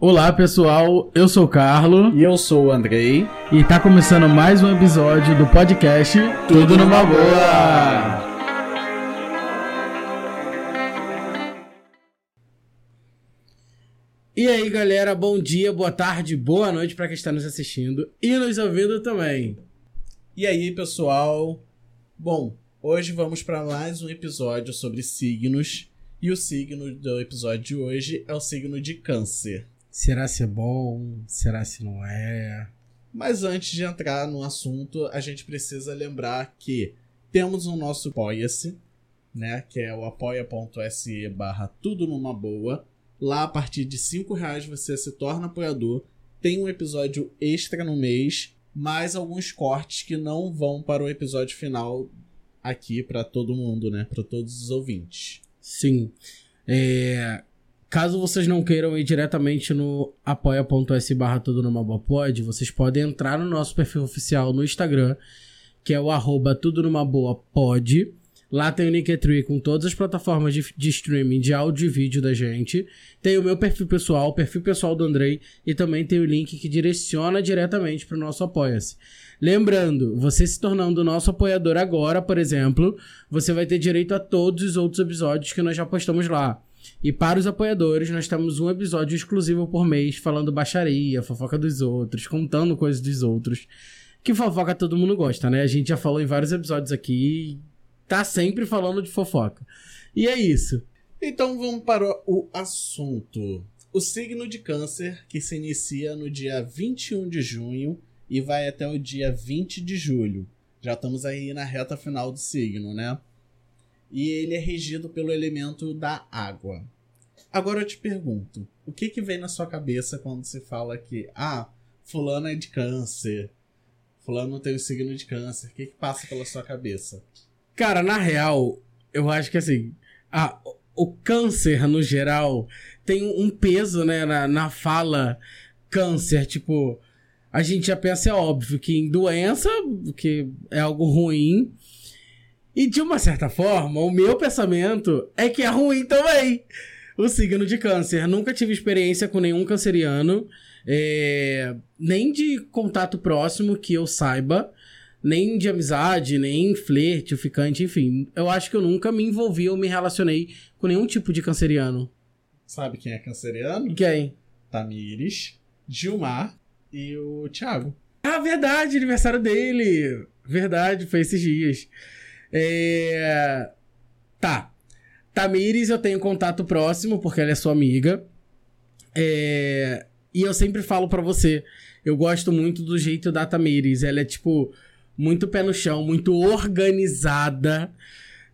Olá pessoal, eu sou o Carlo E eu sou o Andrei. e tá começando mais um episódio do podcast Tudo numa Boa. E aí galera, bom dia, boa tarde, boa noite pra quem está nos assistindo e nos ouvindo também. E aí, pessoal? Bom, hoje vamos para mais um episódio sobre signos. E o signo do episódio de hoje é o signo de Câncer. Será se é bom? Será se não é? Mas antes de entrar no assunto, a gente precisa lembrar que temos o nosso Apoia-se, né? Que é o apoia.se barra tudo numa boa. Lá, a partir de 5 reais, você se torna apoiador. Tem um episódio extra no mês, mais alguns cortes que não vão para o episódio final aqui para todo mundo, né? Para todos os ouvintes. Sim. É, Caso vocês não queiram ir diretamente no apoia.se barra tudo numa boa pod, vocês podem entrar no nosso perfil oficial no Instagram, que é o arroba tudo numa boa pod. Lá tem o Linktree com todas as plataformas de, de streaming de áudio e vídeo da gente. Tem o meu perfil pessoal, o perfil pessoal do Andrei, e também tem o link que direciona diretamente para o nosso Apoia-se. Lembrando, você se tornando nosso apoiador agora, por exemplo, você vai ter direito a todos os outros episódios que nós já postamos lá. E para os apoiadores, nós temos um episódio exclusivo por mês falando baixaria, fofoca dos outros, contando coisas dos outros. Que fofoca todo mundo gosta, né? A gente já falou em vários episódios aqui tá sempre falando de fofoca. E é isso. Então vamos para o assunto. O signo de Câncer, que se inicia no dia 21 de junho e vai até o dia 20 de julho. Já estamos aí na reta final do signo, né? E ele é regido pelo elemento da água. Agora eu te pergunto, o que que vem na sua cabeça quando se fala que, ah, fulano é de câncer, fulano tem o signo de câncer, o que que passa pela sua cabeça? Cara, na real, eu acho que assim, a, o câncer no geral tem um peso, né, na, na fala câncer, tipo, a gente já pensa, é óbvio, que em doença, que é algo ruim. E de uma certa forma, o meu pensamento é que é ruim também. O signo de câncer. Nunca tive experiência com nenhum canceriano. é, nem de contato próximo que eu saiba. Nem de amizade, nem flerte, ficante, enfim. Eu acho que eu nunca me envolvi ou me relacionei com nenhum tipo de canceriano. Sabe quem é canceriano? Quem? Tamires, Gilmar e o Thiago. Ah, verdade, aniversário dele. Verdade, foi esses dias. É... Tá. Tamires, eu tenho contato próximo, porque ela é sua amiga. É... E eu sempre falo pra você, eu gosto muito do jeito da Tamires. Ela é, tipo, muito pé no chão, muito organizada.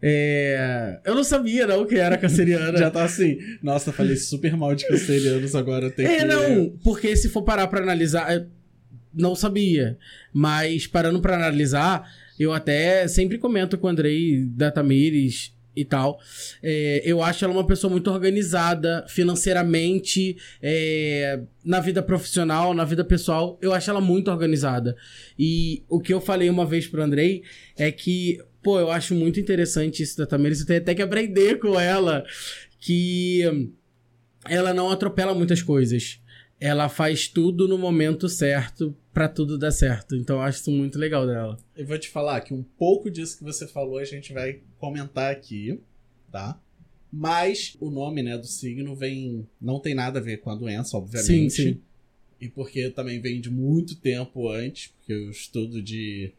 É... Eu não sabia, não, que era canceriana. Já tá assim, nossa, falei super mal de cancerianos, agora tem que... É, não, porque se for parar pra analisar, eu não sabia. Mas parando pra analisar, eu até sempre comento com o Andrei da Tamires e tal. É, eu acho ela uma pessoa muito organizada financeiramente, é, na vida profissional, na vida pessoal. Eu acho ela muito organizada. E o que eu falei uma vez pro Andrei é que, pô, eu acho muito interessante isso da Tamires. Eu tenho até que aprender com ela que ela não atropela muitas coisas. Ela faz tudo no momento certo pra tudo dar certo. Então eu acho isso muito legal dela. Eu vou te falar que um pouco disso que você falou a gente vai comentar aqui, tá? Mas o nome, né, do signo vem... Não tem nada a ver com a doença, obviamente. Sim, sim. E porque também vem de muito tempo antes, porque o estudo de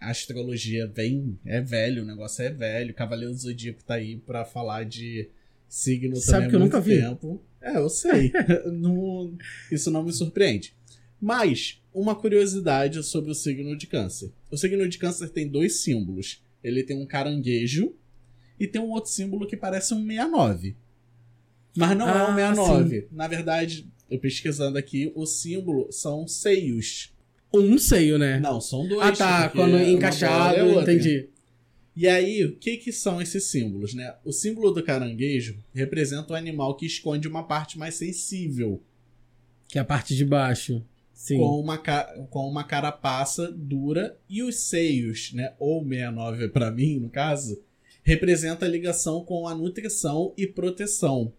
astrologia vem... É velho, o negócio é velho. Cavaleiro do Zodíaco tá aí pra falar de signo Sabe também que eu nunca vi. tempo. É, eu sei. Não- isso não me surpreende. Mas, uma curiosidade sobre o signo de câncer. O signo de câncer tem dois símbolos. Ele tem um caranguejo e tem um outro símbolo que parece um 69. Mas não é um Ah, 69. Na verdade, eu pesquisando aqui, o símbolo são seios. Um seio, né? Não, são dois. ah, tá. Quando encaixado, é outra. entendi. E aí, o que que são esses símbolos, né? O símbolo do caranguejo representa o animal que esconde uma parte mais sensível, Que é a parte de baixo. Sim. com uma, com uma carapaça dura, e os seios, né, ou 69 pra mim, no caso, representa a ligação com a nutrição e proteção,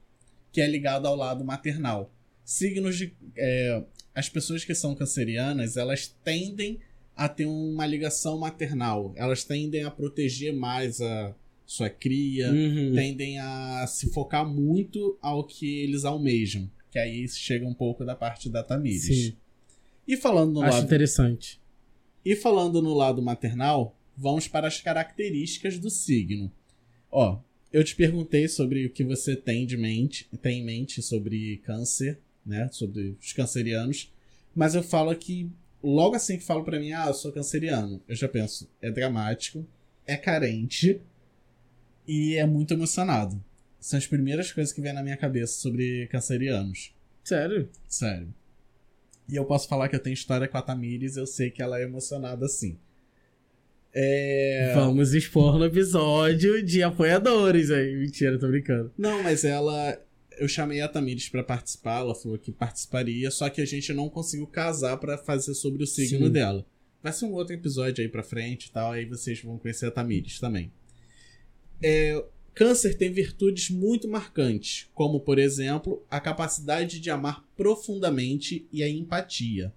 que é ligado ao lado maternal. signos de. é, as pessoas que são cancerianas, elas tendem a ter uma ligação maternal. Elas tendem a proteger mais a sua cria, Uhum. tendem a se focar muito ao que eles almejam. Que aí chega um pouco da parte da Tamires. Sim. E falando no Acho lado interessante. e falando no lado maternal, vamos para as características do signo. Ó, eu te perguntei sobre o que você tem de mente, tem em mente sobre câncer, né? Sobre os cancerianos, mas eu falo que logo assim que falo pra mim, ah, eu sou canceriano, eu já penso, é dramático, é carente e é muito emocionado. São as primeiras coisas que vêm na minha cabeça sobre cancerianos. Sério? Sério. E eu posso falar que eu tenho história com a Tamires, eu sei que ela é emocionada assim. É... Vamos expor no episódio de apoiadores aí. Mentira, tô brincando. Não, mas ela. Eu chamei a Tamires pra participar, ela falou que participaria, só que a gente não conseguiu casar pra fazer sobre o signo Sim. dela. Vai ser um outro episódio aí pra frente e tal, aí vocês vão conhecer a Tamires também. É, Câncer tem virtudes muito marcantes, como, por exemplo, a capacidade de amar profundamente e a empatia.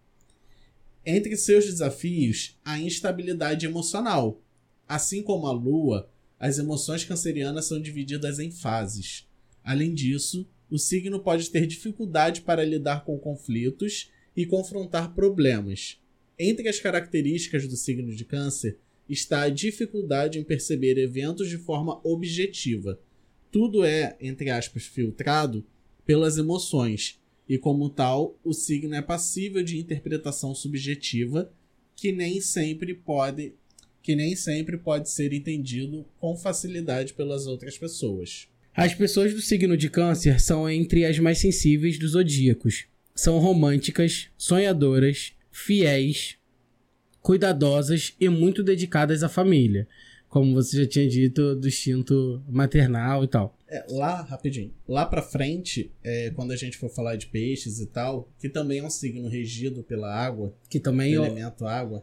Entre seus desafios, a instabilidade emocional. Assim como a lua, as emoções cancerianas são divididas em fases. Além disso, o signo pode ter dificuldade para lidar com conflitos e confrontar problemas. Entre as características do signo de Câncer está a dificuldade em perceber eventos de forma objetiva. Tudo é, entre aspas, filtrado pelas emoções, e como tal, o signo é passível de interpretação subjetiva que nem sempre pode que nem sempre pode ser entendido com facilidade pelas outras pessoas. As pessoas do signo de Câncer são entre as mais sensíveis dos zodíacos. São românticas, sonhadoras, fiéis, cuidadosas e muito dedicadas à família. Como você já tinha dito, do instinto maternal e tal. É, lá, rapidinho, lá pra frente, é, quando a gente for falar de peixes e tal, que também é um signo regido pela água, Que também eu, elemento água.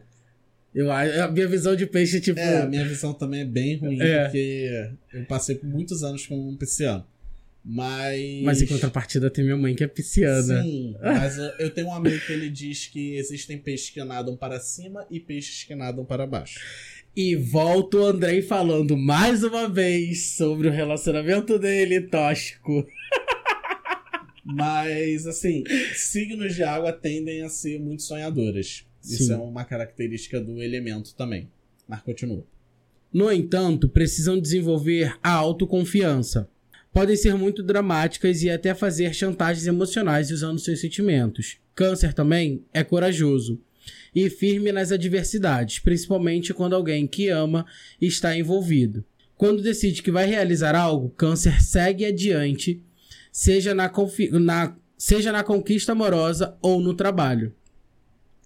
Eu, a minha visão de peixe é tipo. É, a minha visão também é bem ruim, É. porque eu passei por muitos anos como um pisciano. Mas. Mas em contrapartida tem minha mãe que é pisciana. Sim, mas eu- tenho um amigo que ele diz que existem peixes que nadam para cima e peixes que nadam para baixo. E volta o Andrei falando mais uma vez sobre o relacionamento dele tóxico. Mas, assim, signos de água tendem a ser muito sonhadoras. Isso Sim. é uma característica do elemento também. Mas continua. No entanto, precisam desenvolver a autoconfiança. Podem ser muito dramáticas e até fazer chantagens emocionais usando seus sentimentos. Câncer também é corajoso e firme nas adversidades, principalmente quando alguém que ama está envolvido. Quando decide que vai realizar algo, Câncer segue adiante, seja na, na- seja na conquista amorosa ou no trabalho.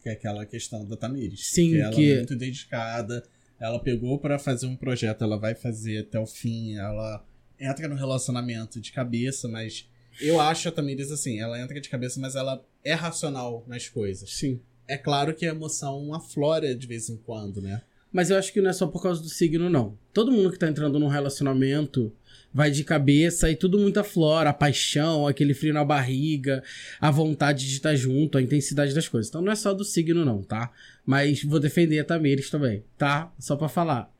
Que é aquela questão da Tamires. Sim, que ela que- é muito dedicada. Ela pegou pra fazer um projeto, ela vai fazer até o fim. Ela entra no relacionamento de cabeça, mas eu acho a Tamires assim, ela entra de cabeça, mas ela é racional nas coisas. Sim. É claro que a emoção aflora de vez em quando, né? Mas eu acho que não é só por causa do signo, não. Todo mundo que tá entrando num relacionamento vai de cabeça e tudo muito aflora. A paixão, aquele frio na barriga, a vontade de estar junto, a intensidade das coisas. Então não é só do signo, não, tá? Mas vou defender a Tamires também, tá? Só pra falar.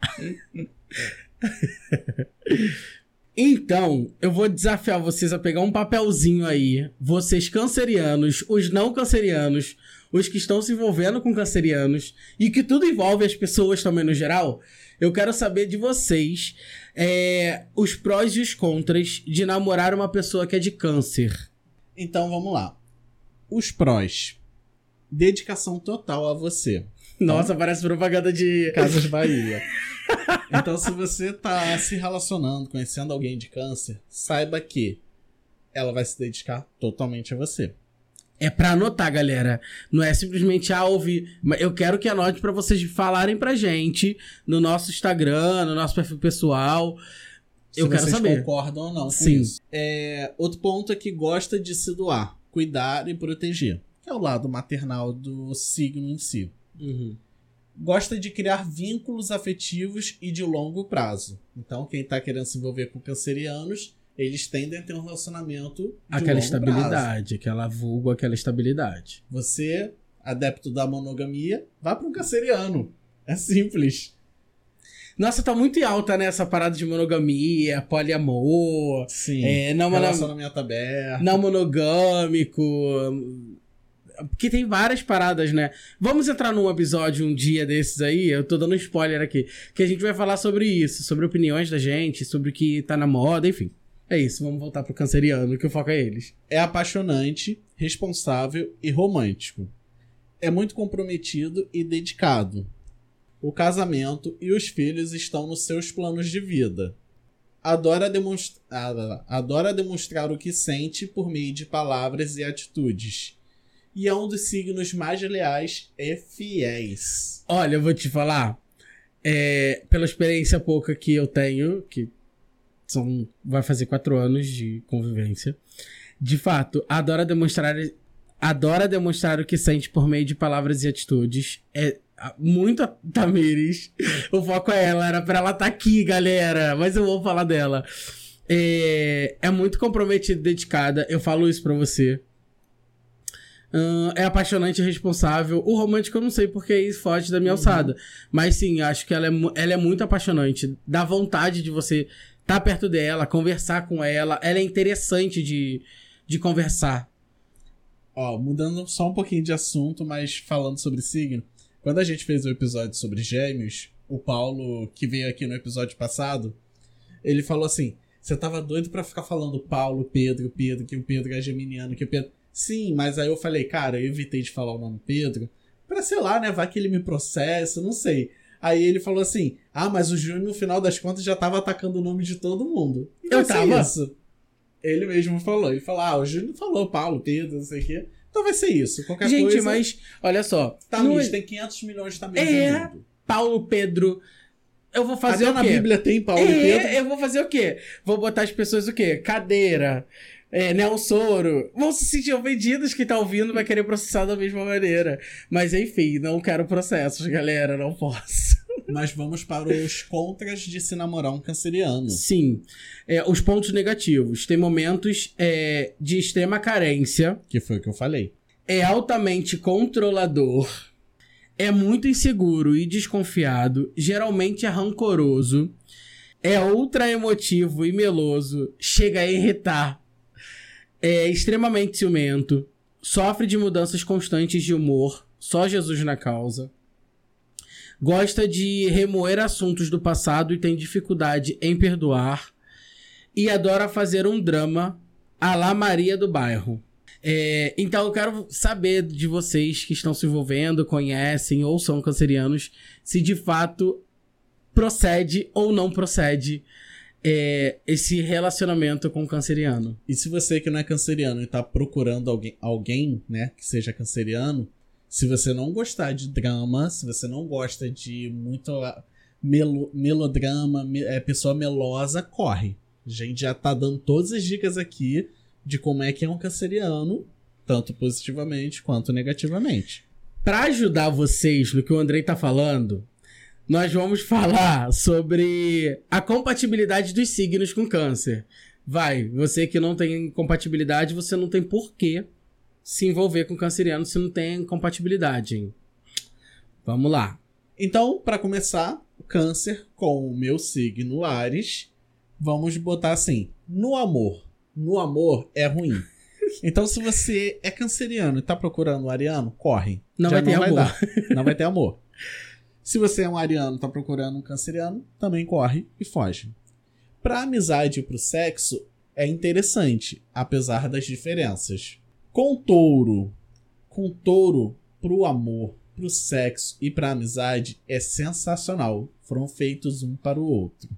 Então, eu vou desafiar vocês a pegar um papelzinho aí, vocês cancerianos, os não cancerianos, os que estão se envolvendo com cancerianos, e que tudo envolve as pessoas também no geral. Eu quero saber de vocês é, os prós e os contras de namorar uma pessoa que é de câncer. Então vamos lá. Os prós. Dedicação total a você. Nossa, parece propaganda de. Casas Bahia. Então, se você tá se relacionando, conhecendo alguém de câncer, saiba que ela vai se dedicar totalmente a você. É pra anotar, galera. Não é simplesmente ah, ouvir. Mas Eu quero que anote pra vocês falarem pra gente no nosso Instagram, no nosso perfil pessoal. Se Eu quero vocês saber. concordam ou não com Sim. isso. É, outro ponto é que gosta de se doar, cuidar e proteger. Que é o lado maternal do signo em si. Uhum. Gosta de criar vínculos afetivos e de longo prazo. Então, quem tá querendo se envolver com cancerianos eles tendem a ter um relacionamento Aquela estabilidade, prazo. aquela vulgo, aquela estabilidade. Você, adepto da monogamia, vá para um canceriano. É simples. Nossa, tá muito em alta, né? Essa parada de monogamia, poliamor, Sim. é, não, mono- Relacionamento aberto. não monogâmico. Porque tem várias paradas, né? Vamos entrar num episódio um dia desses aí, eu tô dando um spoiler aqui, que a gente vai falar sobre isso, sobre opiniões da gente, sobre o que tá na moda, enfim. É isso, vamos voltar pro canceriano, que o foco é eles. É apaixonante, responsável e romântico. É muito comprometido e dedicado. O casamento e os filhos estão nos seus planos de vida. Adora, demonstra- ah, adora demonstrar o que sente por meio de palavras e atitudes. E é um dos signos mais leais e fiéis. Olha, eu vou te falar, é, pela experiência pouca que eu tenho, que são, vai fazer quatro anos de convivência, de fato, adora demonstrar, adora demonstrar o que sente por meio de palavras e atitudes. É muito a Tamires. O foco é ela, era pra ela estar aqui, galera, mas eu vou falar dela. É, é muito comprometida e dedicada, eu falo isso pra você. Ahn, é apaixonante e responsável. O romântico eu não sei porque isso foge da minha alçada. Mas sim, acho que ela é, ela é muito apaixonante. Dá vontade de você estar perto dela, conversar com ela. Ela é interessante de, de conversar. Ó, mudando só um pouquinho de assunto, mas falando sobre signo. Quando a gente fez o episódio sobre gêmeos, o Paulo, que veio aqui no episódio passado, ele falou assim: você tava doido pra ficar falando Paulo, Pedro, Pedro, que o Pedro é geminiano, que o Pedro. Sim, mas aí eu falei, cara, eu evitei de falar o nome Pedro, pra sei lá, né? Vai que ele me processa, não sei. Aí ele falou assim: ah, mas o Júnior, no final das contas, já tava atacando o nome de todo mundo. E Eu vai ser tava. Isso. Ele mesmo falou. Ele falou: ah, o Júnior falou Paulo, Pedro, não sei o quê. Então vai ser isso. Qualquer Gente, coisa. mas olha só. Tá, não Miss, é- tem 500 milhões de tamanhos É. no mundo. Paulo, Pedro. Eu vou fazer Até o na quê? Bíblia tem Paulo e Pedro. É, eu vou fazer o quê? Vou botar as pessoas o quê? Cadeira, é, Nelsoro. Vão se sentir ofendidos que tá ouvindo vai querer processar da mesma maneira. Mas enfim, não quero processos, galera. Não posso. Mas vamos para os contras de se namorar um canceriano. Sim. É, os pontos negativos. Tem momentos é, de extrema carência. Que foi o que eu falei. É altamente controlador. É muito inseguro e desconfiado. Geralmente é rancoroso. É ultra emotivo e meloso. Chega a irritar. É extremamente ciumento. Sofre de mudanças constantes de humor. Só Jesus na causa. Gosta de remoer assuntos do passado e tem dificuldade em perdoar. E adora fazer um drama à la Maria do bairro. É, então eu quero saber de vocês que estão se envolvendo, conhecem ou são cancerianos, se de fato procede ou não procede é, esse relacionamento com o canceriano. E se você que não é canceriano e tá procurando alguém, alguém, né, que seja canceriano, se você não gostar de drama, se você não gosta de muito ah, melo- melodrama, me- é, pessoa melosa, corre. A gente já tá dando todas as dicas aqui de como é que é um canceriano, tanto positivamente quanto negativamente. Para ajudar vocês no que o Andrei tá falando, nós vamos falar sobre a compatibilidade dos signos com câncer. Vai, você que não tem compatibilidade, você não tem por que se envolver com canceriano se não tem compatibilidade, hein? Vamos lá. Então, para começar, o câncer com o meu signo Ares, vamos botar assim, no amor. No amor é ruim. Então, se você é canceriano e tá procurando um ariano, corre. Não Já vai ter amor. dar. Não vai ter amor. Se você é um ariano e tá procurando um canceriano, também corre e foge. Pra amizade e pro sexo, é interessante, apesar das diferenças. Com touro, com touro pro amor, pro sexo e pra amizade é sensacional. Foram feitos um para o outro.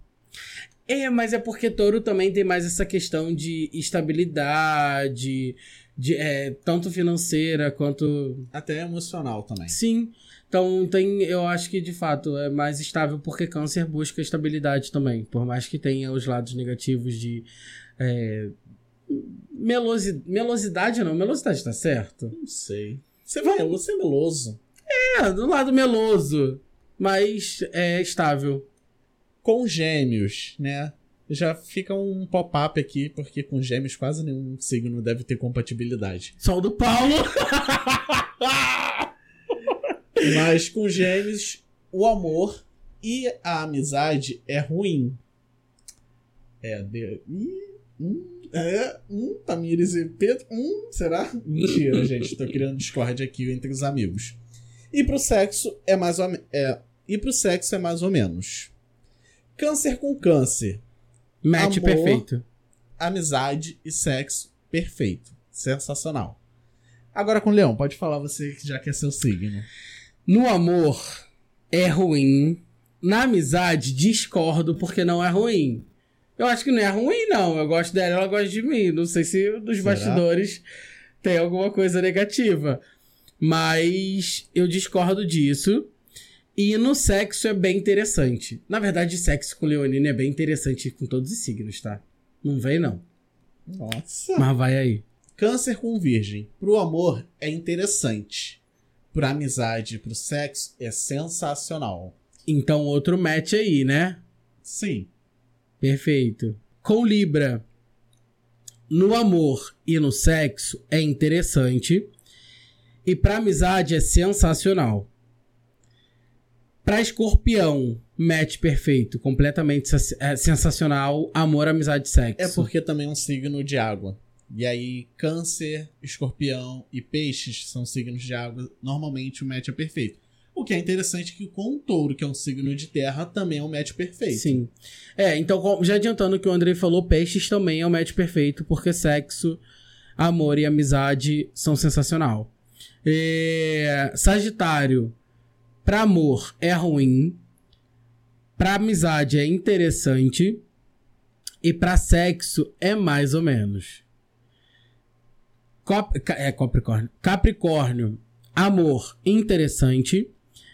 É, mas é porque touro também tem mais essa questão de estabilidade, de, é, tanto financeira quanto. Até emocional também. Sim. Então tem, eu acho que de fato é mais estável porque câncer busca estabilidade também. Por mais que tenha os lados negativos de. É, melosi, melosidade não, melosidade tá certo? Não sei. Você, vai, você é meloso. É, do lado meloso, mas é estável. Com gêmeos, né? Já fica um pop-up aqui, porque com gêmeos quase nenhum signo deve ter compatibilidade. Só o do Paulo. Mas com gêmeos, o amor e a amizade é ruim. É, de... Hum, é, hum, Tamires e Pedro, hum, será? Mentira, gente, tô criando discórdia aqui entre os amigos. E pro sexo é mais ou, é, e pro sexo é mais ou menos. Câncer com câncer. Match Amor. perfeito. Amizade e sexo perfeito. Sensacional. Agora com o Leão, pode falar você que já quer seu signo. No amor é ruim. Na amizade, discordo porque não é ruim. Eu acho que não é ruim, não. Eu gosto dela, ela gosta de mim. Não sei se dos Será? bastidores tem alguma coisa negativa. Mas eu discordo disso. E no sexo é bem interessante. Na verdade, sexo com Leonina é bem interessante com todos os signos, tá? Não vem, não. Nossa. Mas vai aí. Câncer com virgem. Pro amor é interessante. Pra amizade e pro sexo é sensacional. Então, outro match aí, né? Sim. Perfeito. Com Libra, no amor e no sexo é interessante. E pra amizade é sensacional. Pra escorpião, match perfeito. Completamente é, sensacional. Amor, amizade e sexo. É porque também é um signo de água. E aí, câncer, escorpião e peixes são signos de água. Normalmente o match é perfeito. O que é interessante é que com o touro, que é um signo de terra, também é um match perfeito. Sim. É, então, já adiantando que o Andrei falou, peixes também é o match perfeito, porque sexo, amor e amizade são sensacional. É, Sagitário, pra amor é ruim, pra amizade é interessante e pra sexo é mais ou menos. Cop- é Capricórnio. Capricórnio, amor interessante,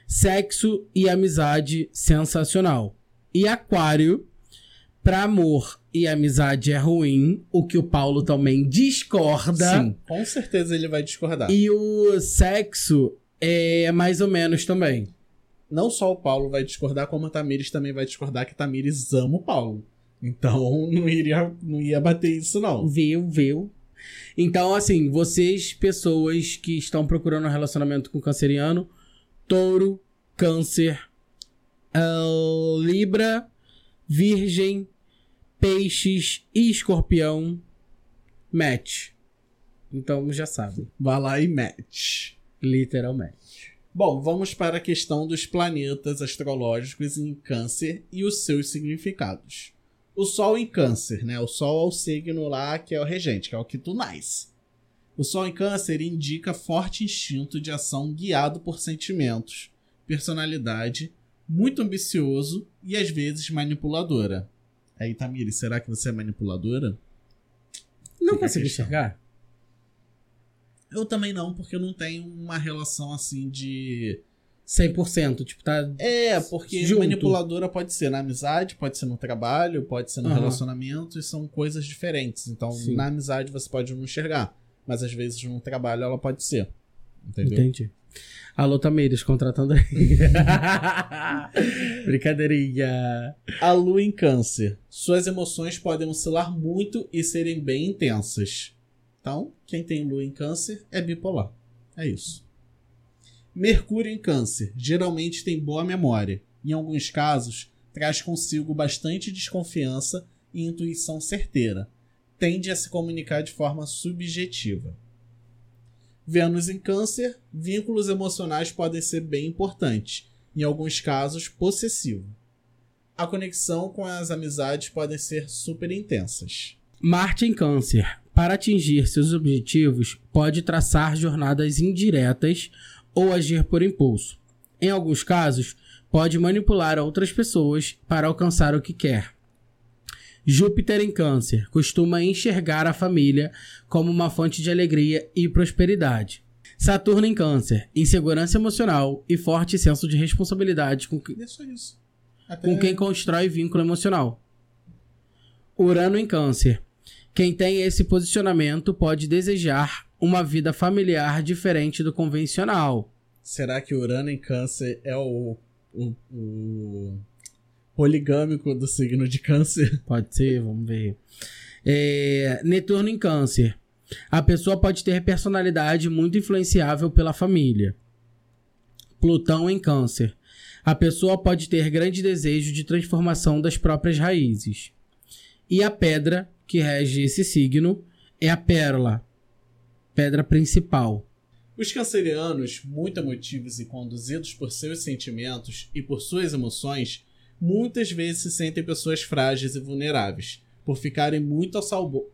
sexo e amizade sensacional. E Aquário, pra amor e amizade é ruim, o que o Paulo também discorda. Sim, com certeza ele vai discordar. E o sexo é mais ou menos também. Não só o Paulo vai discordar, como a Tamires também vai discordar, que a Tamires ama o Paulo. Então não iria, não ia bater isso, não. Viu, viu? Então, assim, vocês, pessoas que estão procurando um relacionamento com canceriano, touro, câncer, ah, libra, virgem, peixes e escorpião, match. Então já sabe, Vá lá e match. literalmente. Bom, vamos para a questão dos planetas astrológicos em Câncer e os seus significados. O Sol em Câncer, né? O Sol é o signo lá que é o regente, que é o que tu nasce. O Sol em Câncer indica forte instinto de ação guiado por sentimentos, personalidade, muito ambicioso e às vezes manipuladora. Aí, Tamiri, será que você é manipuladora? Não Fica consigo enxergar? Eu também não, porque eu não tenho uma relação assim de 100%, tipo, tá... É, porque Junto. manipuladora pode ser na amizade, pode ser no trabalho, pode ser no Aham. relacionamento, e são coisas diferentes. Então, Sim. na amizade você pode não enxergar, mas às vezes no trabalho ela pode ser. Entendeu? Entendi. Alô, Tamires, contratando aí. Brincadeirinha. A lua em câncer. Suas emoções podem oscilar muito e serem bem intensas. Então, quem tem lua em câncer é bipolar. É isso. Mercúrio em câncer. Geralmente tem boa memória. Em alguns casos, traz consigo bastante desconfiança e intuição certeira. Tende a se comunicar de forma subjetiva. Vênus em câncer. Vínculos emocionais podem ser bem importantes. Em alguns casos, possessivo a conexão com as amizades podem ser super intensas. Marte em Câncer. Para atingir seus objetivos, pode traçar jornadas indiretas ou agir por impulso. Em alguns casos, pode manipular outras pessoas para alcançar o que quer. Júpiter em Câncer costuma enxergar a família como uma fonte de alegria e prosperidade. Saturno em Câncer, insegurança emocional e forte senso de responsabilidade com que-. Até com quem constrói vínculo emocional. Urano em Câncer. Quem tem esse posicionamento pode desejar uma vida familiar diferente do convencional. Será que Urano em Câncer é o, o, o poligâmico do signo de câncer. Pode ser, vamos ver. É, Netuno em câncer. A pessoa pode ter personalidade muito influenciável pela família. Plutão em câncer. A pessoa pode ter grande desejo de transformação das próprias raízes. E a pedra que rege esse signo é a pérola, pedra principal. Os cancerianos, muito emotivos e conduzidos por seus sentimentos e por suas emoções, muitas vezes se sentem pessoas frágeis e vulneráveis, por ficarem muito ao sabor,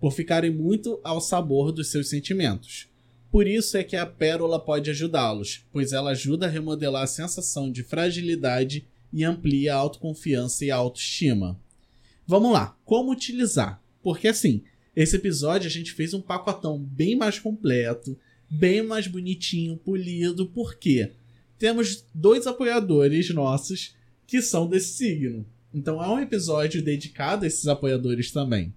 por ficarem muito ao sabor dos seus sentimentos. Por isso é que a pérola pode ajudá-los, pois ela ajuda a remodelar a sensação de fragilidade e amplia a autoconfiança e a autoestima. Vamos lá, como utilizar? Porque assim, esse episódio a gente fez um pacotão bem mais completo, bem mais bonitinho, polido, porque temos dois apoiadores nossos que são desse signo. Então é um episódio dedicado a esses apoiadores também.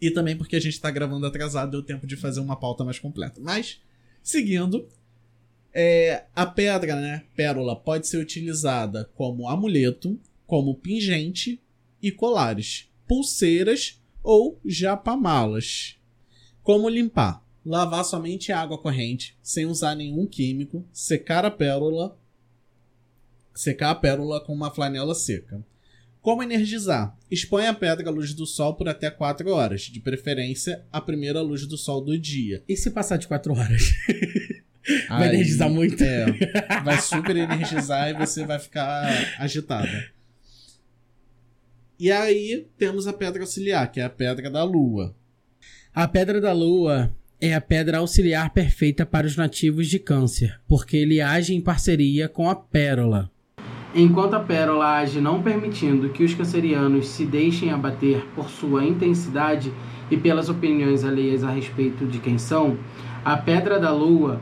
E também porque a gente está gravando atrasado, deu tempo de fazer uma pauta mais completa. Mas, seguindo, é, a pedra, né, pérola, pode ser utilizada como amuleto, como pingente e colares, pulseiras ou japamalas. Como limpar? Lavar somente água corrente, sem usar nenhum químico, secar a pérola, secar a pérola com uma flanela seca. Como energizar? Expõe a pedra à luz do sol por até 4 horas, de preferência a primeira luz do sol do dia. E se passar de 4 horas? vai Aí, energizar muito? É, vai super energizar e você vai ficar agitada. E aí temos a pedra auxiliar, que é a pedra da lua. A pedra da lua é a pedra auxiliar perfeita para os nativos de Câncer, porque ele age em parceria com a pérola. Enquanto a pérola age não permitindo que os cancerianos se deixem abater por sua intensidade e pelas opiniões alheias a respeito de quem são, a pedra da lua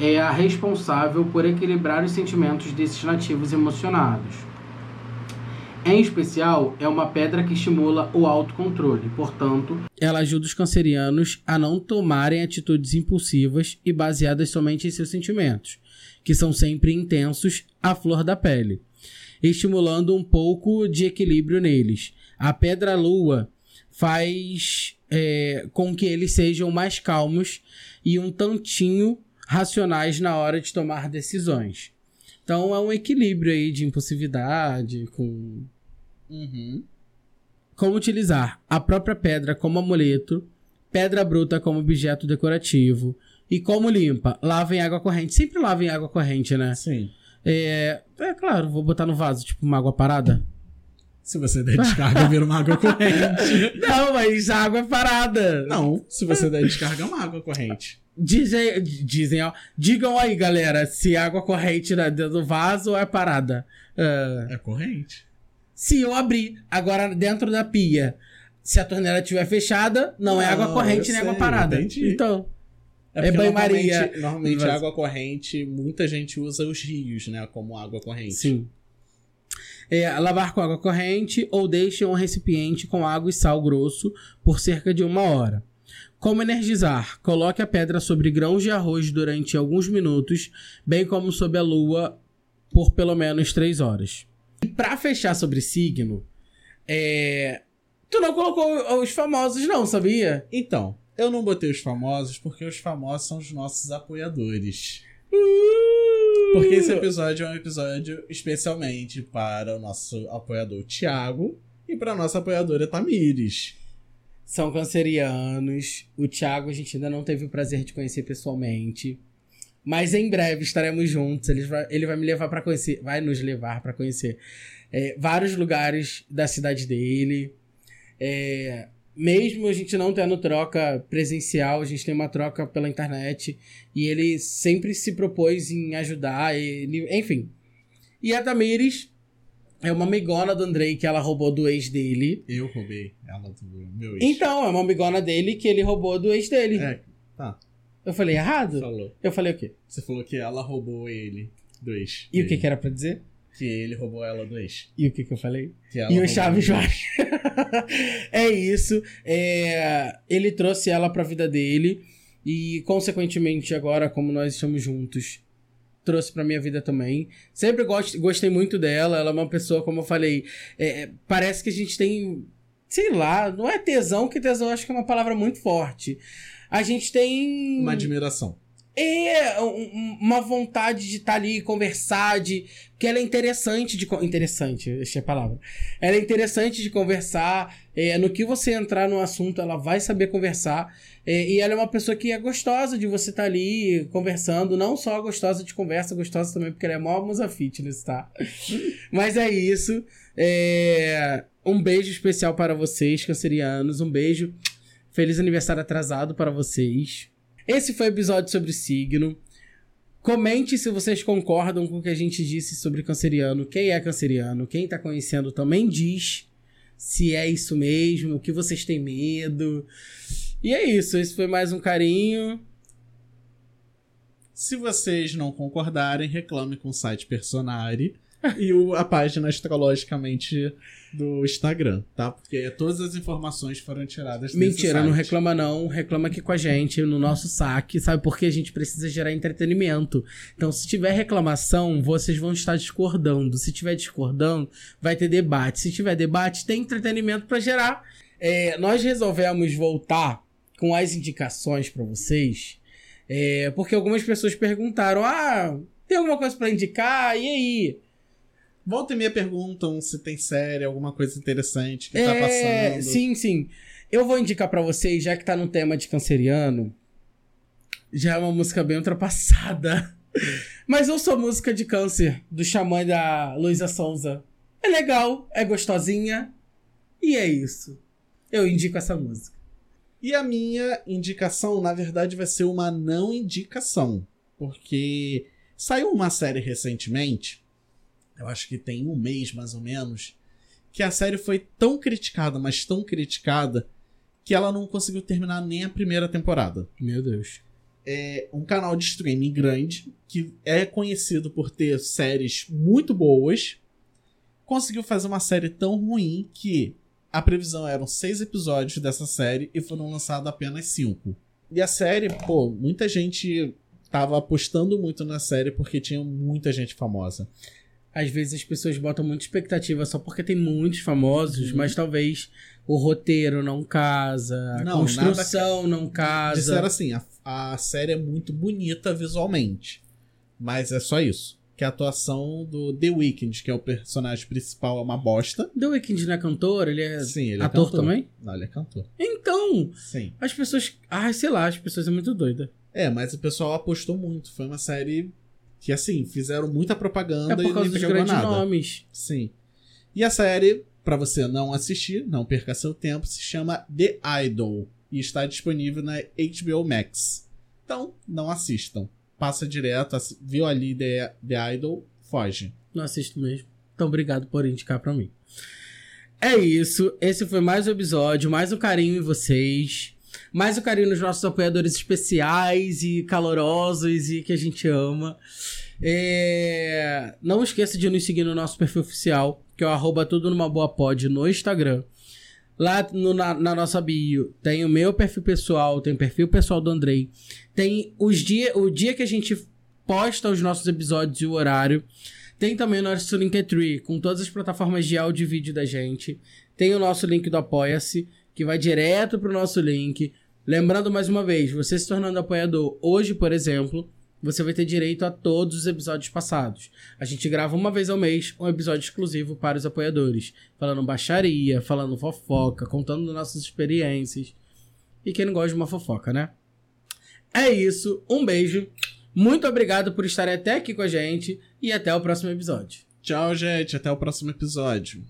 é a responsável por equilibrar os sentimentos desses nativos emocionados. Em especial, é uma pedra que estimula o autocontrole, portanto, ela ajuda os cancerianos a não tomarem atitudes impulsivas e baseadas somente em seus sentimentos que são sempre intensos, à flor da pele, estimulando um pouco de equilíbrio neles. A pedra-lua faz é, com que eles sejam mais calmos e um tantinho racionais na hora de tomar decisões. Então é um equilíbrio aí de impulsividade com. Uhum. Como utilizar a própria pedra como amuleto, pedra bruta como objeto decorativo, e como limpa? Lava em água corrente. Sempre lava em água corrente, né? Sim. É, é claro, vou botar no vaso, tipo uma água parada. Se você der descarga, vira uma água corrente. Não, mas a água é parada. Não, se você der descarga, é uma água corrente. Dizem, dizem, ó. Digam aí, galera, se água corrente dentro do vaso ou é parada. Uh, é corrente. Se eu abrir agora dentro da pia, se a torneira estiver fechada, não, não é água corrente nem água parada. Entendi. Então. É, é banho-maria. Normalmente, normalmente Mas... água corrente, muita gente usa os rios, né? Como água corrente. Sim. É, lavar com água corrente ou deixe um recipiente com água e sal grosso por cerca de uma hora. Como energizar? Coloque a pedra sobre grãos de arroz durante alguns minutos, bem como sob a lua por pelo menos três horas. E para fechar sobre signo, é... tu não colocou os famosos não, sabia? Então, eu não botei os famosos porque os famosos são os nossos apoiadores. Uh! Porque esse episódio é um episódio especialmente para o nosso apoiador Thiago e para a nossa apoiadora Tamires. São cancerianos. O Thiago a gente ainda não teve o prazer de conhecer pessoalmente. Mas em breve estaremos juntos. Ele vai, ele vai me levar para conhecer, vai nos levar para conhecer é, vários lugares da cidade dele. É, mesmo a gente não tendo troca presencial, a gente tem uma troca pela internet e ele sempre se propôs em ajudar, ele, enfim. E a Tamires é uma amigona do Andrei que ela roubou do ex dele. Eu roubei ela do meu ex. Então, é uma amigona dele que ele roubou do ex dele. É, tá. Eu falei errado? Falou. Eu falei o quê? Você falou que ela roubou ele do ex. E o que que era pra dizer? Que ele roubou ela do ex. E o que que eu falei? e o Chaves Vaz. é isso. É, ele trouxe ela pra vida dele. E, consequentemente, agora, como nós estamos juntos, trouxe pra minha vida também. Sempre gost, gostei muito dela. Ela é uma pessoa, como eu falei, é, parece que a gente tem. Sei lá, não é tesão, que tesão acho que é uma palavra muito forte. A gente tem. Uma admiração. É uma vontade de estar tá ali, conversar, de. que ela é interessante de. Interessante, essa é a palavra. Ela é interessante de conversar. É, no que você entrar no assunto, ela vai saber conversar. É, e ela é uma pessoa que é gostosa de você estar tá ali conversando. Não só gostosa de conversa, gostosa também, porque ela é mó musa fitness, tá? Mas é isso. É, um beijo especial para vocês, cancerianos. Um beijo. Feliz aniversário atrasado para vocês. Esse foi o episódio sobre signo. Comente se vocês concordam com o que a gente disse sobre canceriano. Quem é canceriano? Quem tá conhecendo também diz se é isso mesmo, o que vocês têm medo. E é isso, esse foi mais um carinho. Se vocês não concordarem, reclame com o site Personari e o, a página astrologicamente do Instagram, tá? Porque todas as informações foram tiradas Mentira, não reclama não, reclama aqui com a gente no nosso saque, sabe? Porque a gente precisa gerar entretenimento. Então, se tiver reclamação, vocês vão estar discordando. Se tiver discordando, vai ter debate. Se tiver debate, tem entretenimento para gerar. É, nós resolvemos voltar com as indicações para vocês, é, porque algumas pessoas perguntaram: ah, tem alguma coisa para indicar? E aí? Volta e meia perguntam se tem série, alguma coisa interessante que tá é, tá passando. Sim, sim. Eu vou indicar para vocês, já que tá no tema de canceriano, já é uma música bem ultrapassada. Mas eu sou música de câncer, do xamã da Luísa Sonza. É legal, é gostosinha. E é isso. Eu indico essa música. E a minha indicação, na verdade, vai ser uma não indicação. Porque saiu uma série recentemente eu acho que tem um mês mais ou menos, que a série foi tão criticada, mas tão criticada, que ela não conseguiu terminar nem a primeira temporada. Meu Deus. É um canal de streaming grande, que é conhecido por ter séries muito boas, conseguiu fazer uma série tão ruim que a previsão eram seis episódios dessa série e foram lançados apenas cinco. E a série, pô, muita gente tava apostando muito na série porque tinha muita gente famosa às vezes as pessoas botam muita expectativa só porque tem muitos famosos, uhum. mas talvez o roteiro não casa, a não, construção nada... não casa. Disseram assim, a, a série é muito bonita visualmente, mas é só isso. Que a atuação do The Weeknd, que é o personagem principal, é uma bosta. The Weeknd não é cantor? Ele é Sim, ele é ator cantor. também? Não, ele é cantor. Então, Sim. as pessoas... Ah, sei lá, as pessoas são muito doidas. É, mas o pessoal apostou muito. Foi uma série que assim, fizeram muita propaganda é por causa e dos grandes nada. nomes. Sim. E a série, para você não assistir, não perca seu tempo, se chama The Idol e está disponível na HBO Max. Então, não assistam. Passa direto, viu ali The, The Idol, foge. Não assisto mesmo. Então, obrigado por indicar para mim. É isso. Esse foi mais um episódio, mais um carinho em vocês. Mais um carinho nos nossos apoiadores especiais e calorosos e que a gente ama. É... Não esqueça de nos seguir no nosso perfil oficial, que é o arroba tudo numa boa pod no Instagram. Lá no, na, na, nossa bio tem o meu perfil pessoal, tem o perfil pessoal do Andrei. Tem os dia, o dia que a gente posta os nossos episódios e o horário. Tem também o nosso Linktree, com todas as plataformas de áudio e vídeo da gente. Tem o nosso link do Apoia-se, que vai direto pro nosso link. Lembrando mais uma vez, você se tornando apoiador hoje, por exemplo, você vai ter direito a todos os episódios passados. A gente grava uma vez ao mês um episódio exclusivo para os apoiadores, falando baixaria, falando fofoca, contando nossas experiências. E quem não gosta de uma fofoca, né? É isso, um beijo. Muito obrigado por estarem até aqui com a gente e até o próximo episódio. Tchau, gente, até o próximo episódio.